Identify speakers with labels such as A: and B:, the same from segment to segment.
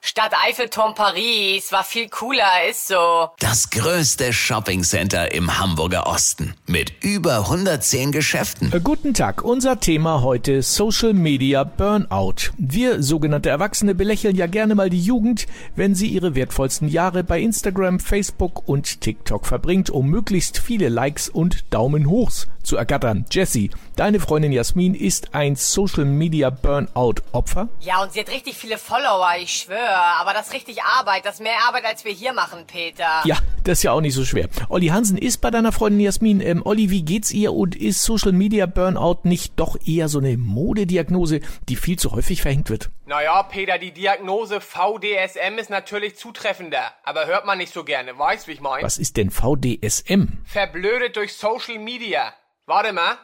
A: Stadt Eiffelturm Paris war viel cooler, ist so.
B: Das größte Shoppingcenter im Hamburger Osten mit über 110 Geschäften.
C: Äh, Guten Tag, unser Thema heute Social Media Burnout. Wir sogenannte Erwachsene belächeln ja gerne mal die Jugend, wenn sie ihre wertvollsten Jahre bei Instagram, Facebook und TikTok verbringt, um möglichst viele Likes und Daumen hochs zu ergattern. Jessie, deine Freundin Jasmin ist ein Social Media Burnout Opfer.
A: Ja, und sie hat richtig viele Follower, ich schwöre. Aber das ist richtig Arbeit. Das ist mehr Arbeit, als wir hier machen, Peter.
C: Ja, das ist ja auch nicht so schwer. Olli Hansen ist bei deiner Freundin Jasmin. Ähm, Olli, wie geht's ihr und ist Social Media Burnout nicht doch eher so eine Modediagnose, die viel zu häufig verhängt wird?
D: Naja, Peter, die Diagnose VDSM ist natürlich zutreffender, aber hört man nicht so gerne, weißt wie ich mein?
C: Was ist denn VDSM?
D: Verblödet durch Social Media. Warte mal.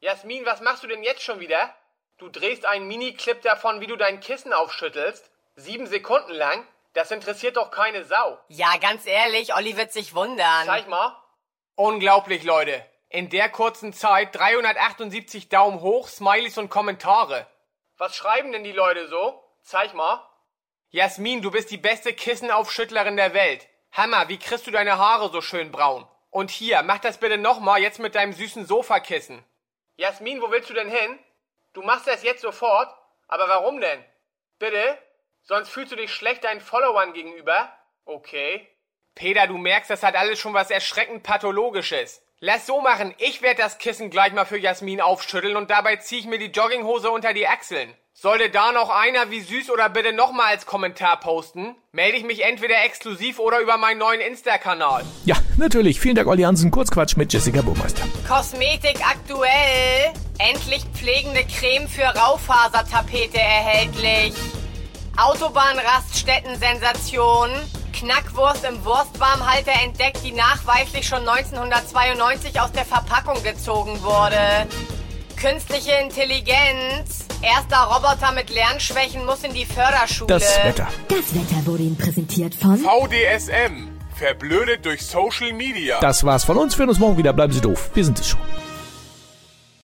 D: Jasmin, was machst du denn jetzt schon wieder? Du drehst einen Miniclip davon, wie du dein Kissen aufschüttelst? Sieben Sekunden lang? Das interessiert doch keine Sau.
A: Ja, ganz ehrlich, Olli wird sich wundern.
D: Zeig mal. Unglaublich, Leute. In der kurzen Zeit 378 Daumen hoch, Smileys und Kommentare. Was schreiben denn die Leute so? Zeig mal. Jasmin, du bist die beste Kissenaufschüttlerin der Welt. Hammer, wie kriegst du deine Haare so schön braun? Und hier, mach das bitte nochmal, jetzt mit deinem süßen Sofakissen. Jasmin, wo willst du denn hin? Du machst das jetzt sofort? Aber warum denn? Bitte? Sonst fühlst du dich schlecht deinen Followern gegenüber? Okay. Peter, du merkst, das hat alles schon was erschreckend Pathologisches. Lass so machen, ich werde das Kissen gleich mal für Jasmin aufschütteln und dabei zieh ich mir die Jogginghose unter die Achseln. Sollte da noch einer wie süß oder bitte nochmal als Kommentar posten, melde ich mich entweder exklusiv oder über meinen neuen Insta-Kanal.
C: Ja, natürlich. Vielen Dank, Olli Hansen. Kurzquatsch mit Jessica Burmeister.
A: Kosmetik aktuell. Endlich pflegende Creme für Raufasertapete erhältlich. Autobahnraststätten-Sensation. Knackwurst im Wurstwarmhalter entdeckt, die nachweislich schon 1992 aus der Verpackung gezogen wurde. Künstliche Intelligenz. Erster Roboter mit Lernschwächen muss in die Förderschule.
C: Das Wetter.
E: Das Wetter wurde Ihnen präsentiert von
F: VDSM. Verblödet durch Social Media.
C: Das war's von uns. Wir hören uns morgen wieder. Bleiben Sie doof. Wir sind es schon.